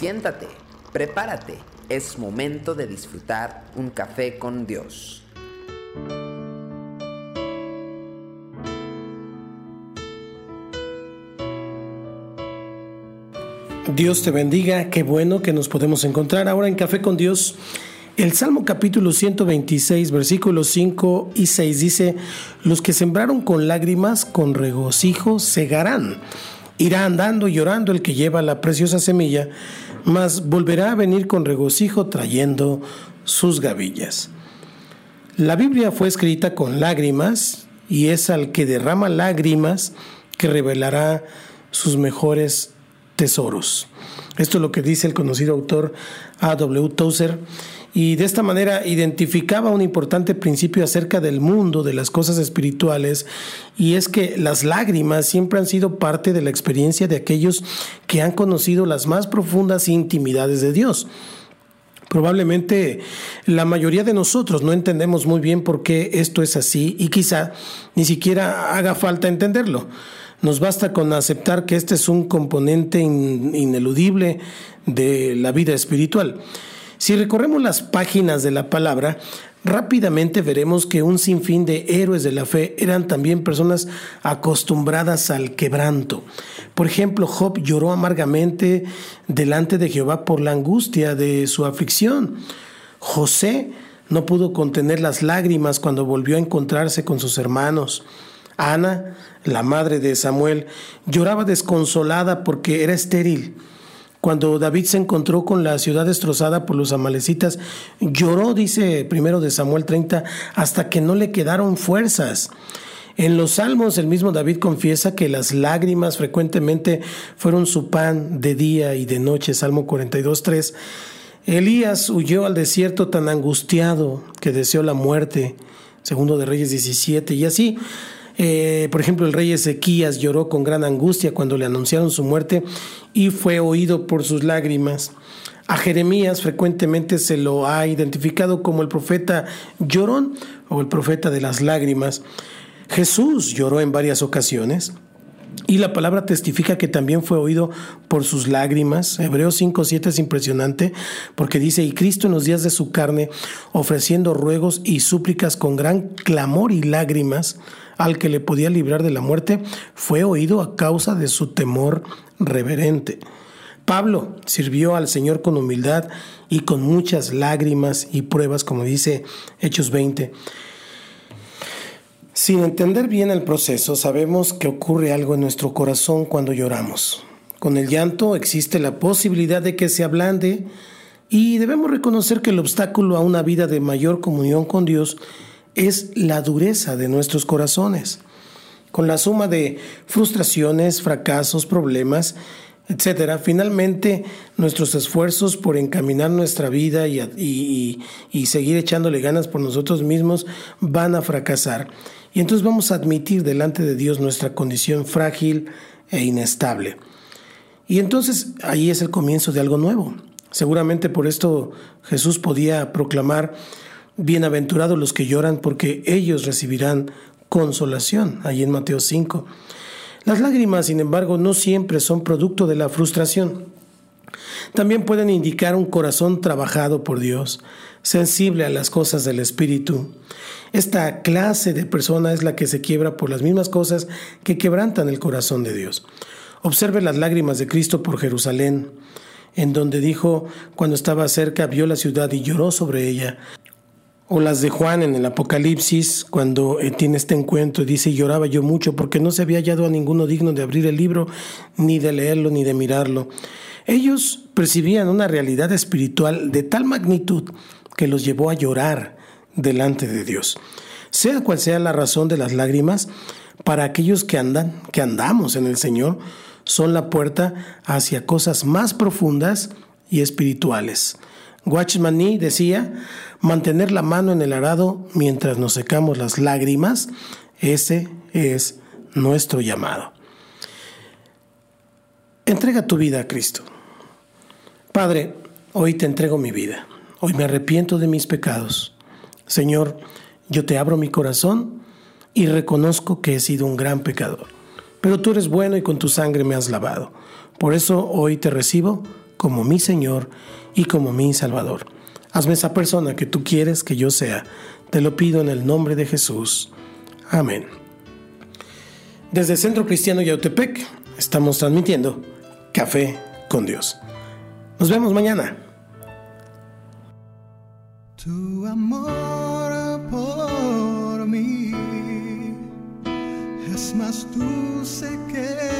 Siéntate, prepárate, es momento de disfrutar un café con Dios. Dios te bendiga, qué bueno que nos podemos encontrar ahora en Café con Dios. El Salmo capítulo 126, versículos 5 y 6 dice, los que sembraron con lágrimas, con regocijo, segarán. Irá andando y llorando el que lleva la preciosa semilla, mas volverá a venir con regocijo trayendo sus gavillas. La Biblia fue escrita con lágrimas y es al que derrama lágrimas que revelará sus mejores tesoros. Esto es lo que dice el conocido autor A.W. Tozer y de esta manera identificaba un importante principio acerca del mundo, de las cosas espirituales, y es que las lágrimas siempre han sido parte de la experiencia de aquellos que han conocido las más profundas intimidades de Dios. Probablemente la mayoría de nosotros no entendemos muy bien por qué esto es así y quizá ni siquiera haga falta entenderlo. Nos basta con aceptar que este es un componente ineludible de la vida espiritual. Si recorremos las páginas de la palabra, rápidamente veremos que un sinfín de héroes de la fe eran también personas acostumbradas al quebranto. Por ejemplo, Job lloró amargamente delante de Jehová por la angustia de su aflicción. José no pudo contener las lágrimas cuando volvió a encontrarse con sus hermanos. Ana, la madre de Samuel, lloraba desconsolada porque era estéril. Cuando David se encontró con la ciudad destrozada por los amalecitas, lloró, dice primero de Samuel 30, hasta que no le quedaron fuerzas. En los salmos el mismo David confiesa que las lágrimas frecuentemente fueron su pan de día y de noche, Salmo 42, 3. Elías huyó al desierto tan angustiado que deseó la muerte, segundo de Reyes 17, y así eh, por ejemplo, el rey Ezequías lloró con gran angustia cuando le anunciaron su muerte y fue oído por sus lágrimas. A Jeremías frecuentemente se lo ha identificado como el profeta llorón o el profeta de las lágrimas. Jesús lloró en varias ocasiones. Y la palabra testifica que también fue oído por sus lágrimas. Hebreos 5.7 es impresionante porque dice, y Cristo en los días de su carne, ofreciendo ruegos y súplicas con gran clamor y lágrimas al que le podía librar de la muerte, fue oído a causa de su temor reverente. Pablo sirvió al Señor con humildad y con muchas lágrimas y pruebas, como dice Hechos 20. Sin entender bien el proceso, sabemos que ocurre algo en nuestro corazón cuando lloramos. Con el llanto existe la posibilidad de que se ablande y debemos reconocer que el obstáculo a una vida de mayor comunión con Dios es la dureza de nuestros corazones. Con la suma de frustraciones, fracasos, problemas, etcétera, finalmente nuestros esfuerzos por encaminar nuestra vida y, y, seguir echándole ganas por nosotros mismos van a fracasar. Y entonces vamos a admitir delante de Dios nuestra condición frágil e inestable. Y entonces ahí es el comienzo de algo nuevo. Seguramente por esto Jesús podía proclamar, bienaventurados los que lloran porque ellos recibirán consolación, ahí en Mateo 5. Las lágrimas, sin embargo, no siempre son producto de la frustración. También pueden indicar un corazón trabajado por Dios, sensible a las cosas del Espíritu. Esta clase de persona es la que se quiebra por las mismas cosas que quebrantan el corazón de Dios. Observe las lágrimas de Cristo por Jerusalén, en donde dijo, cuando estaba cerca, vio la ciudad y lloró sobre ella. O las de Juan en el Apocalipsis, cuando eh, tiene este encuentro dice, lloraba yo mucho porque no se había hallado a ninguno digno de abrir el libro, ni de leerlo, ni de mirarlo. Ellos percibían una realidad espiritual de tal magnitud que los llevó a llorar delante de Dios. Sea cual sea la razón de las lágrimas, para aquellos que andan, que andamos en el Señor, son la puerta hacia cosas más profundas y espirituales. Watchman decía, mantener la mano en el arado mientras nos secamos las lágrimas, ese es nuestro llamado. Entrega tu vida a Cristo. Padre, hoy te entrego mi vida. Hoy me arrepiento de mis pecados. Señor, yo te abro mi corazón y reconozco que he sido un gran pecador. Pero tú eres bueno y con tu sangre me has lavado. Por eso hoy te recibo como mi Señor y como mi Salvador. Hazme esa persona que tú quieres que yo sea. Te lo pido en el nombre de Jesús. Amén. Desde Centro Cristiano Yautepec estamos transmitiendo Café con Dios. Nos vemos mañana. Tu amor por mí es más dulce que